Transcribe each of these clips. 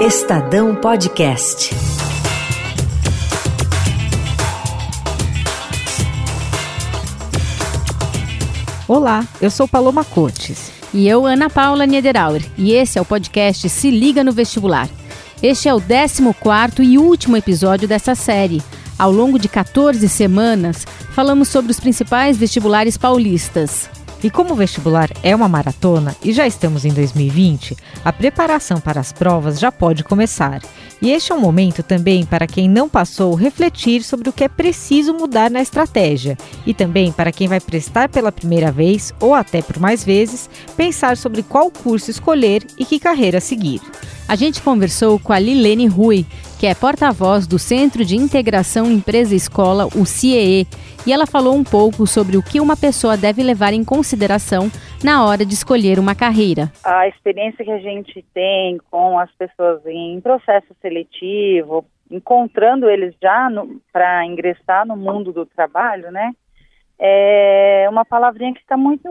Estadão Podcast. Olá, eu sou Paloma Cotes. E eu, Ana Paula Niederauer. E esse é o podcast Se Liga no Vestibular. Este é o 14 e último episódio dessa série. Ao longo de 14 semanas, falamos sobre os principais vestibulares paulistas. E como o vestibular é uma maratona e já estamos em 2020, a preparação para as provas já pode começar. E este é um momento também para quem não passou refletir sobre o que é preciso mudar na estratégia e também para quem vai prestar pela primeira vez ou até por mais vezes, pensar sobre qual curso escolher e que carreira seguir. A gente conversou com a Lilene Rui, que é porta-voz do Centro de Integração Empresa-Escola, o CIEE, e ela falou um pouco sobre o que uma pessoa deve levar em consideração na hora de escolher uma carreira. A experiência que a gente tem com as pessoas em processo seletivo, encontrando eles já para ingressar no mundo do trabalho, né? É uma palavrinha que está muito,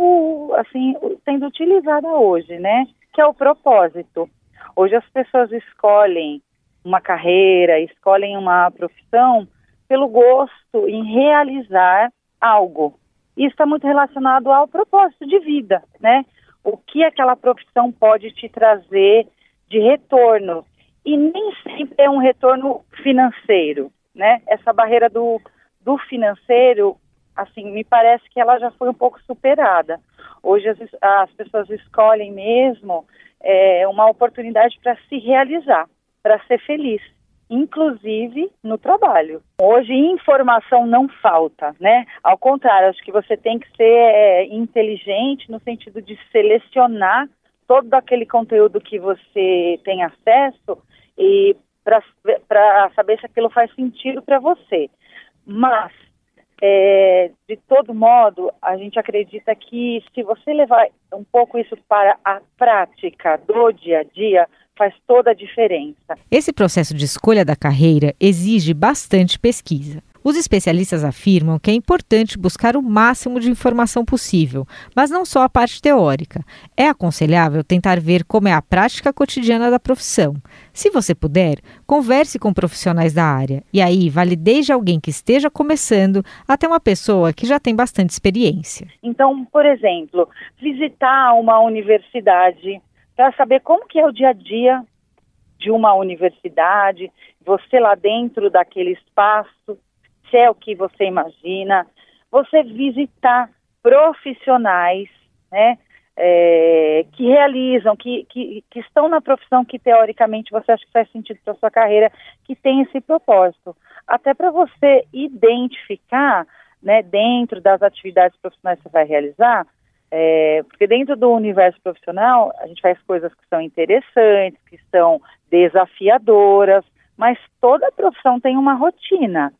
assim, sendo utilizada hoje, né? Que é o propósito. Hoje as pessoas escolhem uma carreira, escolhem uma profissão pelo gosto em realizar algo. Isso está muito relacionado ao propósito de vida, né? O que aquela profissão pode te trazer de retorno. E nem sempre é um retorno financeiro, né? Essa barreira do, do financeiro, assim, me parece que ela já foi um pouco superada. Hoje as, as pessoas escolhem mesmo é, uma oportunidade para se realizar para ser feliz, inclusive no trabalho. Hoje informação não falta, né? Ao contrário, acho que você tem que ser é, inteligente no sentido de selecionar todo aquele conteúdo que você tem acesso e para saber se aquilo faz sentido para você. Mas é, de todo modo, a gente acredita que se você levar um pouco isso para a prática do dia a dia, faz toda a diferença. Esse processo de escolha da carreira exige bastante pesquisa. Os especialistas afirmam que é importante buscar o máximo de informação possível, mas não só a parte teórica. É aconselhável tentar ver como é a prática cotidiana da profissão. Se você puder, converse com profissionais da área. E aí, vale desde alguém que esteja começando até uma pessoa que já tem bastante experiência. Então, por exemplo, visitar uma universidade para saber como que é o dia a dia de uma universidade, você lá dentro daquele espaço, é o que você imagina, você visitar profissionais, né, é, que realizam, que, que, que, estão na profissão que teoricamente você acha que faz sentido para sua carreira, que tem esse propósito. Até para você identificar, né, dentro das atividades profissionais que você vai realizar, é, porque dentro do universo profissional, a gente faz coisas que são interessantes, que são desafiadoras, mas toda profissão tem uma rotina,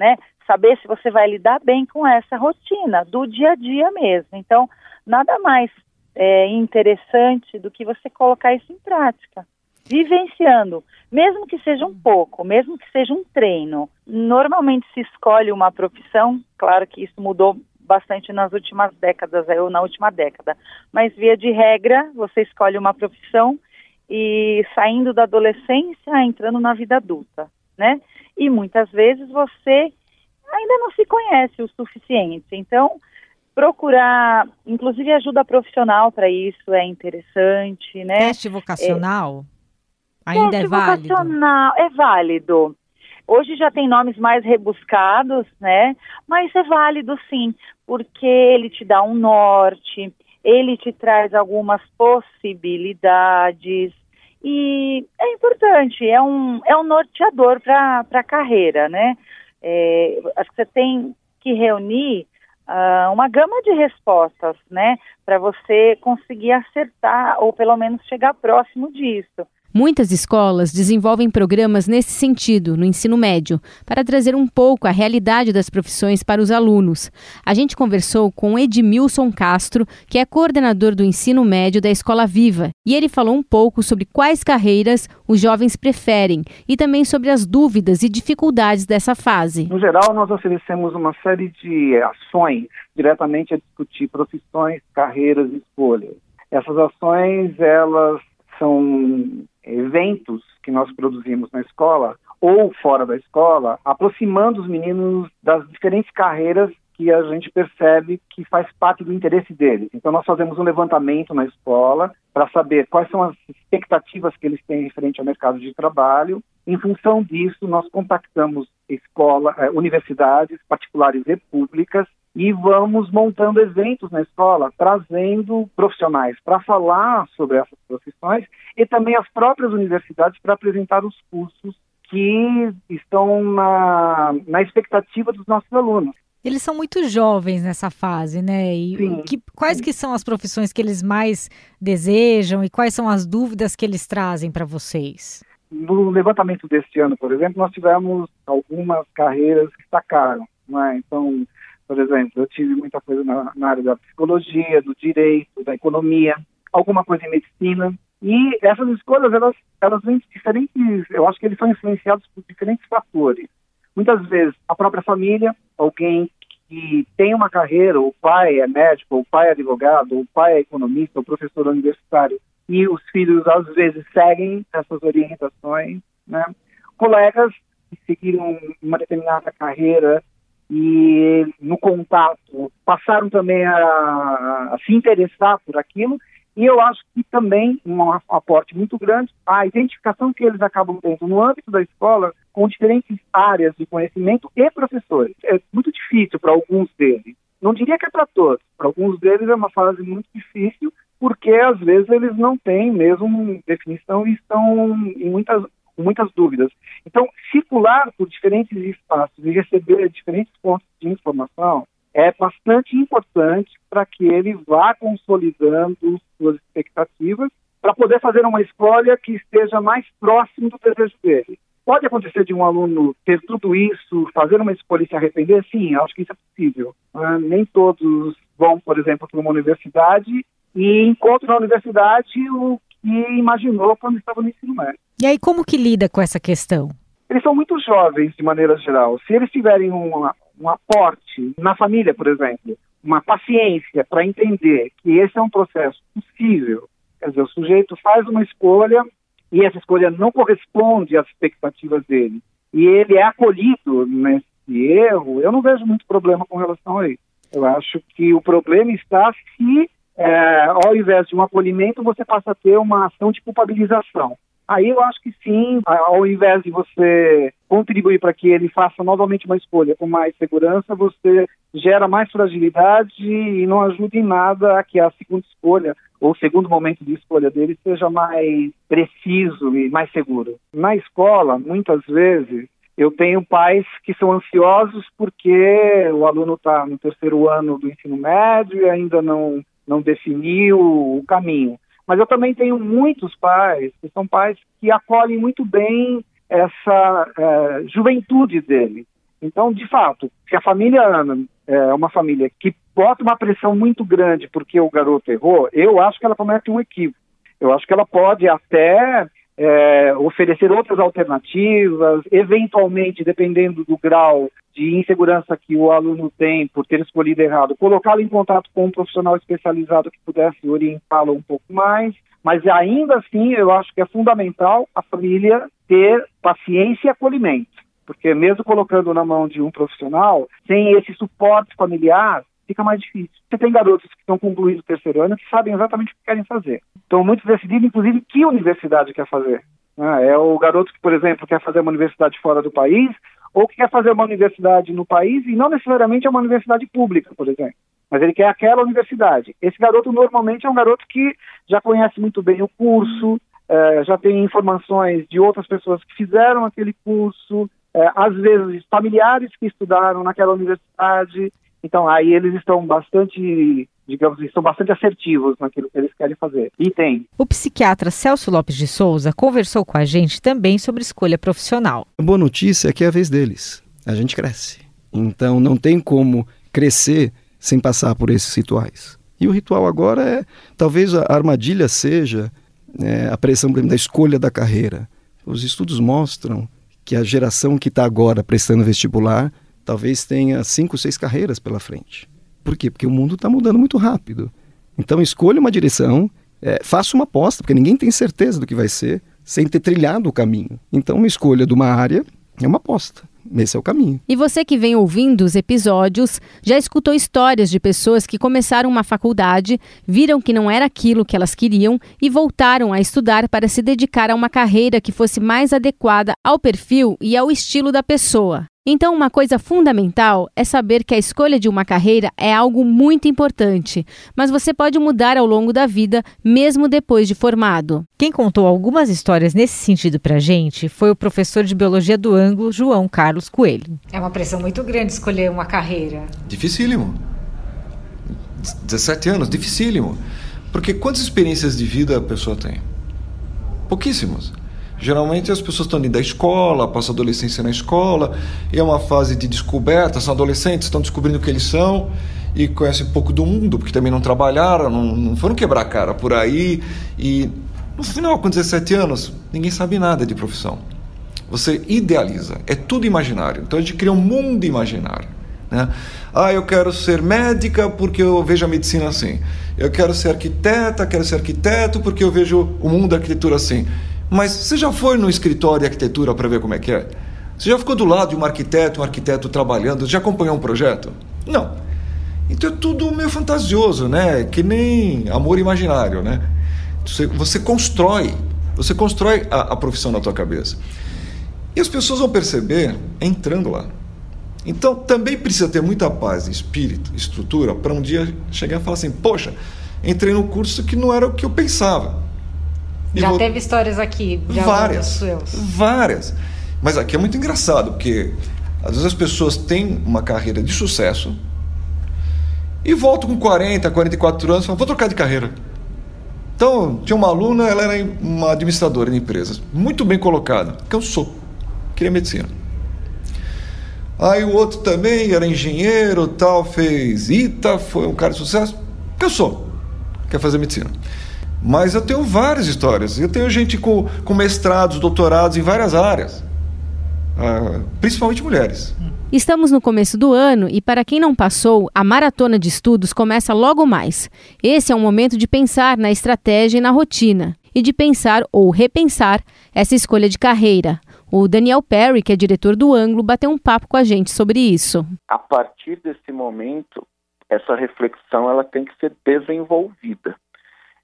né? Saber se você vai lidar bem com essa rotina, do dia a dia mesmo. Então, nada mais é, interessante do que você colocar isso em prática, vivenciando, mesmo que seja um pouco, mesmo que seja um treino. Normalmente se escolhe uma profissão, claro que isso mudou bastante nas últimas décadas, ou na última década. Mas, via de regra, você escolhe uma profissão e saindo da adolescência, entrando na vida adulta, né? E muitas vezes você ainda não se conhece o suficiente. Então, procurar, inclusive ajuda profissional para isso é interessante, né? Teste vocacional é, ainda teste é válido? vocacional é válido. Hoje já tem nomes mais rebuscados, né? Mas é válido sim, porque ele te dá um norte, ele te traz algumas possibilidades e é importante, é um, é um norteador para a carreira, né? É, acho que você tem que reunir uh, uma gama de respostas, né? Para você conseguir acertar ou pelo menos chegar próximo disso. Muitas escolas desenvolvem programas nesse sentido no ensino médio, para trazer um pouco a realidade das profissões para os alunos. A gente conversou com Edmilson Castro, que é coordenador do ensino médio da Escola Viva, e ele falou um pouco sobre quais carreiras os jovens preferem e também sobre as dúvidas e dificuldades dessa fase. No geral, nós oferecemos uma série de ações diretamente a discutir profissões, carreiras e escolhas. Essas ações, elas são eventos que nós produzimos na escola ou fora da escola, aproximando os meninos das diferentes carreiras que a gente percebe que faz parte do interesse deles. Então, nós fazemos um levantamento na escola para saber quais são as expectativas que eles têm referente ao mercado de trabalho. Em função disso, nós contactamos escola, eh, universidades particulares e públicas e vamos montando eventos na escola, trazendo profissionais para falar sobre essas profissões e também as próprias universidades para apresentar os cursos que estão na, na expectativa dos nossos alunos. Eles são muito jovens nessa fase, né? E que, quais que são as profissões que eles mais desejam e quais são as dúvidas que eles trazem para vocês? No levantamento deste ano, por exemplo, nós tivemos algumas carreiras que destacaram. Né? Então, por exemplo, eu tive muita coisa na, na área da psicologia, do direito, da economia, alguma coisa em medicina. E essas escolhas, elas, elas vêm de diferentes, eu acho que eles são influenciados por diferentes fatores. Muitas vezes, a própria família, alguém que tem uma carreira, o pai é médico, o pai é advogado, o pai é economista, o professor universitário, e os filhos às vezes seguem essas orientações, né? Colegas que seguiram uma determinada carreira e no contato passaram também a, a se interessar por aquilo e eu acho que também um aporte muito grande a identificação que eles acabam tendo no âmbito da escola com diferentes áreas de conhecimento e professores. É muito difícil para alguns deles. Não diria que é para todos. Para alguns deles é uma fase muito difícil, porque às vezes eles não têm mesmo definição e estão em muitas, muitas dúvidas. Então, circular por diferentes espaços e receber diferentes fontes de informação é bastante importante para que ele vá consolidando suas expectativas para poder fazer uma escolha que esteja mais próximo do desejo dele. Pode acontecer de um aluno ter tudo isso, fazer uma escolha e se arrepender? Sim, acho que isso é possível. Uh, nem todos vão, por exemplo, para uma universidade e encontram na universidade o que imaginou quando estava no ensino médio. E aí, como que lida com essa questão? Eles são muito jovens, de maneira geral. Se eles tiverem uma, um aporte na família, por exemplo, uma paciência para entender que esse é um processo possível, quer dizer, o sujeito faz uma escolha e essa escolha não corresponde às expectativas dele, e ele é acolhido nesse erro, eu não vejo muito problema com relação a isso. Eu acho que o problema está se, é, ao invés de um acolhimento, você passa a ter uma ação de culpabilização. Aí eu acho que sim, ao invés de você contribuir para que ele faça novamente uma escolha com mais segurança, você gera mais fragilidade e não ajuda em nada a que a segunda escolha ou o segundo momento de escolha dele seja mais preciso e mais seguro. Na escola, muitas vezes, eu tenho pais que são ansiosos porque o aluno está no terceiro ano do ensino médio e ainda não, não definiu o caminho. Mas eu também tenho muitos pais, que são pais que acolhem muito bem essa é, juventude dele. Então, de fato, se a família Ana é uma família que bota uma pressão muito grande porque o garoto errou, eu acho que ela comete um equívoco. Eu acho que ela pode até é, oferecer outras alternativas, eventualmente, dependendo do grau de insegurança que o aluno tem por ter escolhido errado, colocá-lo em contato com um profissional especializado que pudesse orientá-lo um pouco mais. Mas ainda assim, eu acho que é fundamental a família ter paciência e acolhimento, porque mesmo colocando na mão de um profissional, sem esse suporte familiar, fica mais difícil. Você tem garotos que estão concluindo o terceiro ano que sabem exatamente o que querem fazer. Então, muitos decidem, inclusive, que universidade quer fazer. Ah, é o garoto que, por exemplo, quer fazer uma universidade fora do país, ou que quer fazer uma universidade no país, e não necessariamente é uma universidade pública, por exemplo. Mas ele quer aquela universidade. Esse garoto normalmente é um garoto que já conhece muito bem o curso, é, já tem informações de outras pessoas que fizeram aquele curso, é, às vezes familiares que estudaram naquela universidade, então, aí eles estão bastante, digamos, estão bastante assertivos naquilo que eles querem fazer. E tem. O psiquiatra Celso Lopes de Souza conversou com a gente também sobre escolha profissional. A boa notícia é que é a vez deles. A gente cresce. Então, não tem como crescer sem passar por esses rituais. E o ritual agora é, talvez a armadilha seja é, a pressão da escolha da carreira. Os estudos mostram que a geração que está agora prestando vestibular talvez tenha cinco, seis carreiras pela frente. Por quê? Porque o mundo está mudando muito rápido. Então escolha uma direção, é, faça uma aposta, porque ninguém tem certeza do que vai ser. sem ter trilhado o caminho. Então, uma escolha de uma área é uma aposta. Esse é o caminho. E você que vem ouvindo os episódios já escutou histórias de pessoas que começaram uma faculdade, viram que não era aquilo que elas queriam e voltaram a estudar para se dedicar a uma carreira que fosse mais adequada ao perfil e ao estilo da pessoa. Então, uma coisa fundamental é saber que a escolha de uma carreira é algo muito importante, mas você pode mudar ao longo da vida, mesmo depois de formado. Quem contou algumas histórias nesse sentido pra gente foi o professor de biologia do ângulo, João Carlos Coelho. É uma pressão muito grande escolher uma carreira. Dificílimo. 17 anos, dificílimo. Porque quantas experiências de vida a pessoa tem? Pouquíssimas. Geralmente as pessoas estão indo da escola, passam a adolescência na escola, é uma fase de descoberta, são adolescentes, estão descobrindo o que eles são e conhecem pouco do mundo, porque também não trabalharam, não, não foram quebrar cara por aí. E no final, com 17 anos, ninguém sabe nada de profissão. Você idealiza, é tudo imaginário. Então a gente cria um mundo imaginário. Né? Ah, eu quero ser médica porque eu vejo a medicina assim. Eu quero ser arquiteta, quero ser arquiteto porque eu vejo o mundo da arquitetura assim. Mas você já foi no escritório de arquitetura para ver como é que é? Você já ficou do lado de um arquiteto, um arquiteto trabalhando? Já acompanhou um projeto? Não. Então é tudo meio fantasioso, né? Que nem amor imaginário, né? Você, você constrói, você constrói a, a profissão na tua cabeça. E as pessoas vão perceber entrando lá. Então também precisa ter muita paz, espírito, estrutura, para um dia chegar e falar assim: poxa, entrei num curso que não era o que eu pensava. Já vou... teve histórias aqui? Várias. Várias. Mas aqui é muito engraçado, porque às vezes as pessoas têm uma carreira de sucesso e voltam com 40, 44 anos e falam, vou trocar de carreira. Então, tinha uma aluna, ela era uma administradora de empresas, muito bem colocada, que eu sou, queria medicina. Aí o outro também era engenheiro, tal, fez ITA, foi um cara de sucesso, que eu sou, quer fazer medicina. Mas eu tenho várias histórias. Eu tenho gente com, com mestrados, doutorados em várias áreas, uh, principalmente mulheres. Estamos no começo do ano e, para quem não passou, a maratona de estudos começa logo mais. Esse é um momento de pensar na estratégia e na rotina, e de pensar ou repensar essa escolha de carreira. O Daniel Perry, que é diretor do Ângulo, bateu um papo com a gente sobre isso. A partir desse momento, essa reflexão ela tem que ser desenvolvida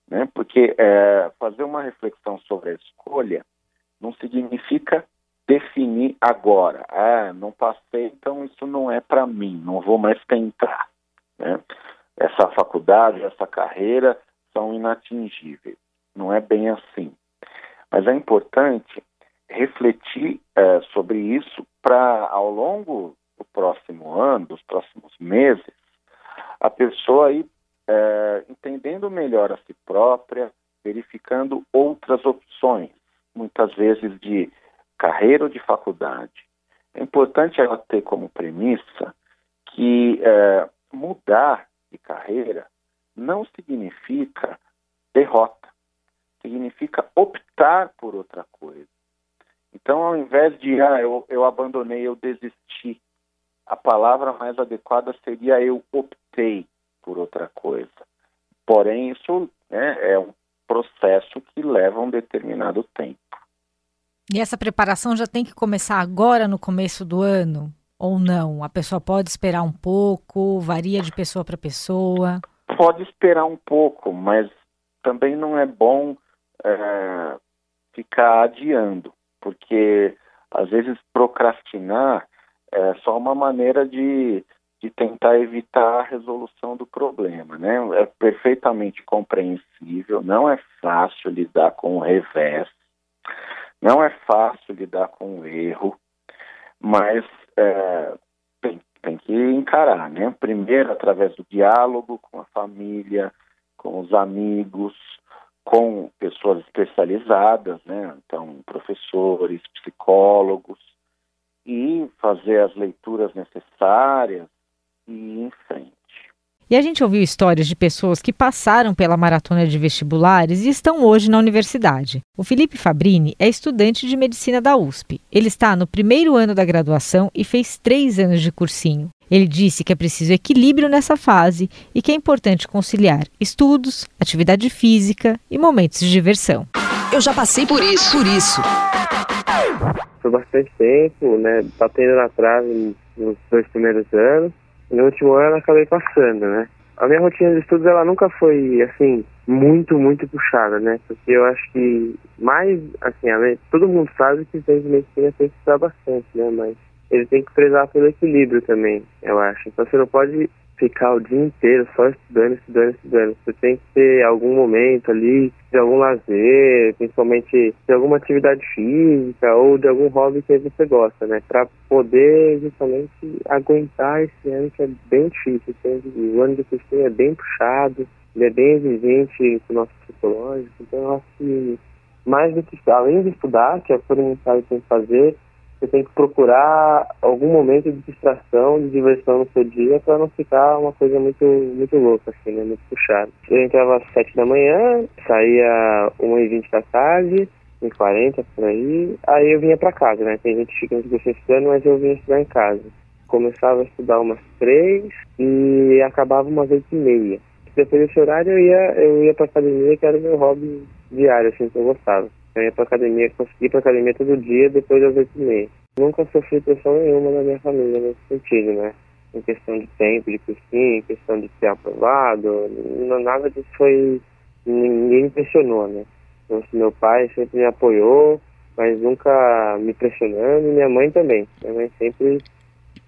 né? Porque é, fazer uma reflexão sobre a escolha não significa definir agora. Ah, não passei, então isso não é para mim, não vou mais tentar. Né? Essa faculdade, essa carreira são inatingíveis. Não é bem assim. Mas é importante refletir é, sobre isso para, ao longo do próximo ano, dos próximos meses, a pessoa ir é, entendendo melhor a si própria, verificando outras opções, muitas vezes de carreira ou de faculdade. É importante ela ter como premissa que é, mudar de carreira não significa derrota, significa optar por outra coisa. Então, ao invés de ah, eu, eu abandonei, eu desisti, a palavra mais adequada seria eu optei por outra coisa. Porém, isso né, é um processo que leva um determinado tempo. E essa preparação já tem que começar agora no começo do ano? Ou não? A pessoa pode esperar um pouco? Varia de pessoa para pessoa? Pode esperar um pouco, mas também não é bom é, ficar adiando, porque às vezes procrastinar é só uma maneira de tentar evitar a resolução do problema, né? É perfeitamente compreensível, não é fácil lidar com o revés, não é fácil lidar com o erro, mas é, tem, tem que encarar, né? Primeiro através do diálogo com a família, com os amigos, com pessoas especializadas, né? Então, professores, psicólogos, e fazer as leituras necessárias, e em frente. E a gente ouviu histórias de pessoas que passaram pela maratona de vestibulares e estão hoje na universidade. O Felipe Fabrini é estudante de medicina da USP. Ele está no primeiro ano da graduação e fez três anos de cursinho. Ele disse que é preciso equilíbrio nessa fase e que é importante conciliar estudos, atividade física e momentos de diversão. Eu já passei por isso, por isso. Foi bastante tempo, né? Batendo na trave nos dois primeiros anos. No último ano acabei passando, né? A minha rotina de estudos ela nunca foi assim muito muito puxada, né? Porque eu acho que mais assim, todo mundo sabe que tem de medicina tem que estudar bastante, né? Mas ele tem que prezar pelo equilíbrio também, eu acho. Então você não pode ficar o dia inteiro só estudando, estudando, estudando. Você tem que ter algum momento ali de algum lazer, principalmente de alguma atividade física ou de algum hobby que você gosta, né? Para poder justamente aguentar esse ano que é bem difícil. O ano de cursinho é bem puxado, ele é bem exigente com o nosso psicológico. Então eu acho que mais do que além de estudar, que é sabe que tem que fazer, você tem que procurar algum momento de distração, de diversão no seu dia, para não ficar uma coisa muito muito louca, assim, né? Muito puxada. Eu entrava às sete da manhã, saía uma e vinte da tarde, em 40 por aí, aí eu vinha para casa, né? Tem gente que fica no curso estudando, mas eu vinha estudar em casa. Começava a estudar umas três e acabava umas oito e meia. Depois desse horário eu ia, eu ia pra academia, que era o meu hobby diário, assim, que eu gostava. Eu ia pra academia, consegui ir pra academia todo dia depois das oito e meia. Nunca sofri pressão nenhuma na minha família nesse sentido, né? Em questão de tempo, de cursinho, em questão de ser aprovado, não, nada disso foi. ninguém me pressionou, né? Então, assim, meu pai sempre me apoiou, mas nunca me pressionando, e minha mãe também. Minha mãe sempre,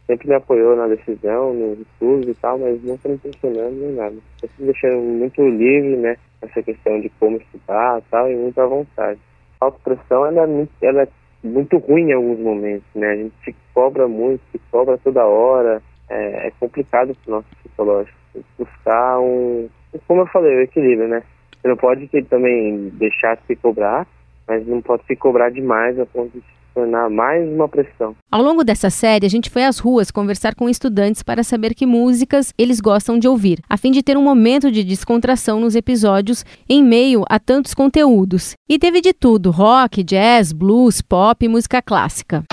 sempre me apoiou na decisão, nos estudos e tal, mas nunca me pressionando nem nada. Sempre me deixando muito livre, né? Essa questão de como estudar e tal, e muito à vontade autopressão ela é, ela é muito ruim em alguns momentos, né? A gente se cobra muito, se cobra toda hora. É, é complicado para o nosso psicológico. Buscar um, como eu falei, o equilíbrio, né? Você não pode também deixar de se cobrar, mas não pode se cobrar demais a ponto de tornar mais uma pressão. Ao longo dessa série, a gente foi às ruas conversar com estudantes para saber que músicas eles gostam de ouvir, a fim de ter um momento de descontração nos episódios em meio a tantos conteúdos. E teve de tudo: rock, jazz, blues, pop e música clássica.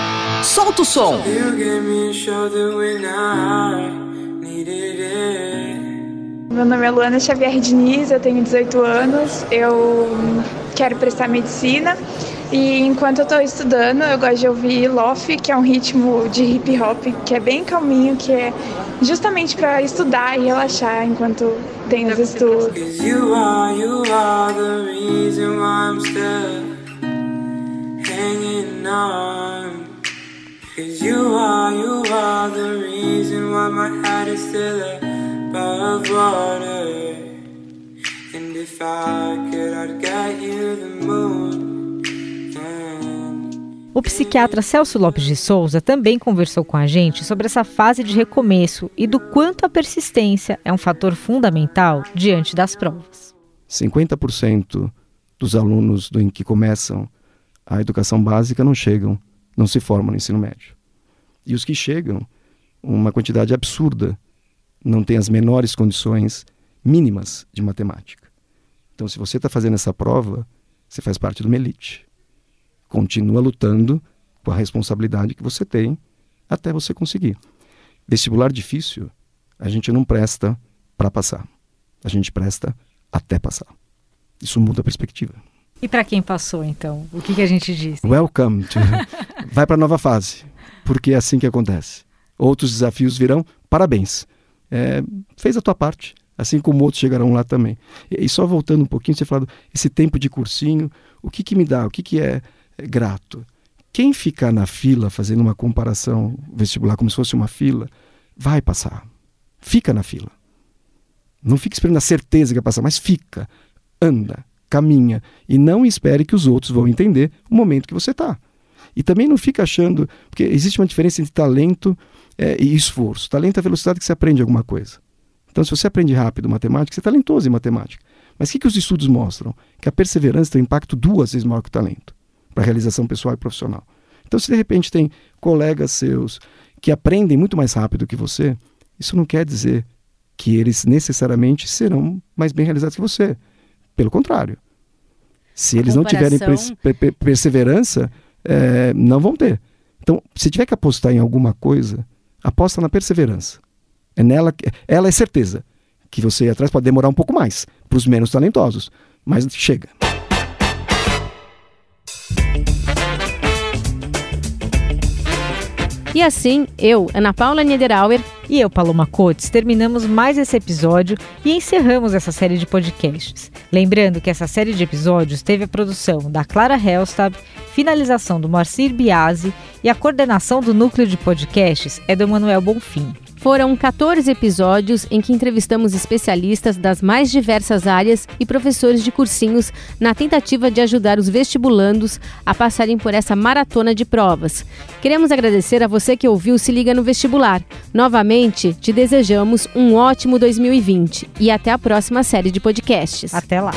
Solta o som! Meu nome é Luana Xavier Diniz, eu tenho 18 anos, eu quero prestar medicina e enquanto eu estou estudando, eu gosto de ouvir lofi, que é um ritmo de hip hop que é bem calminho, que é justamente para estudar e relaxar enquanto tem os estudos. Cause you are, you are the reason why my is still water. And if I could, I'd get you the moon. O psiquiatra Celso Lopes de Souza também conversou com a gente sobre essa fase de recomeço e do quanto a persistência é um fator fundamental diante das provas. 50% dos alunos do, que começam a educação básica não chegam, não se formam no ensino médio. E os que chegam, uma quantidade absurda, não tem as menores condições mínimas de matemática. Então, se você está fazendo essa prova, você faz parte de uma elite continua lutando com a responsabilidade que você tem até você conseguir. Vestibular difícil, a gente não presta para passar. A gente presta até passar. Isso muda a perspectiva. E para quem passou, então, o que, que a gente diz? Welcome. To... Vai para a nova fase, porque é assim que acontece. Outros desafios virão, parabéns. É, fez a tua parte, assim como outros chegarão lá também. E, e só voltando um pouquinho, você falou esse tempo de cursinho, o que, que me dá, o que, que é grato. Quem ficar na fila fazendo uma comparação vestibular como se fosse uma fila, vai passar. Fica na fila. Não fique esperando a certeza que vai passar, mas fica, anda, caminha e não espere que os outros vão entender o momento que você está. E também não fica achando, porque existe uma diferença entre talento é, e esforço. Talento é a velocidade que você aprende alguma coisa. Então, se você aprende rápido matemática, você é talentoso em matemática. Mas o que, que os estudos mostram? Que a perseverança tem um impacto duas vezes maior que o talento para realização pessoal e profissional. Então, se de repente tem colegas seus que aprendem muito mais rápido que você, isso não quer dizer que eles necessariamente serão mais bem realizados que você. Pelo contrário. Se eles comparação... não tiverem perseverança, é, não vão ter. Então, se tiver que apostar em alguma coisa, aposta na perseverança. É nela que, ela é certeza que você ir atrás pode demorar um pouco mais para os menos talentosos, mas chega. E assim, eu, Ana Paula Niederauer e eu, Paloma Cotes, terminamos mais esse episódio e encerramos essa série de podcasts. Lembrando que essa série de episódios teve a produção da Clara Helstab, finalização do Marcir Biasi e a coordenação do núcleo de podcasts é do Manuel Bonfim. Foram 14 episódios em que entrevistamos especialistas das mais diversas áreas e professores de cursinhos na tentativa de ajudar os vestibulandos a passarem por essa maratona de provas. Queremos agradecer a você que ouviu Se Liga no Vestibular. Novamente, te desejamos um ótimo 2020 e até a próxima série de podcasts. Até lá!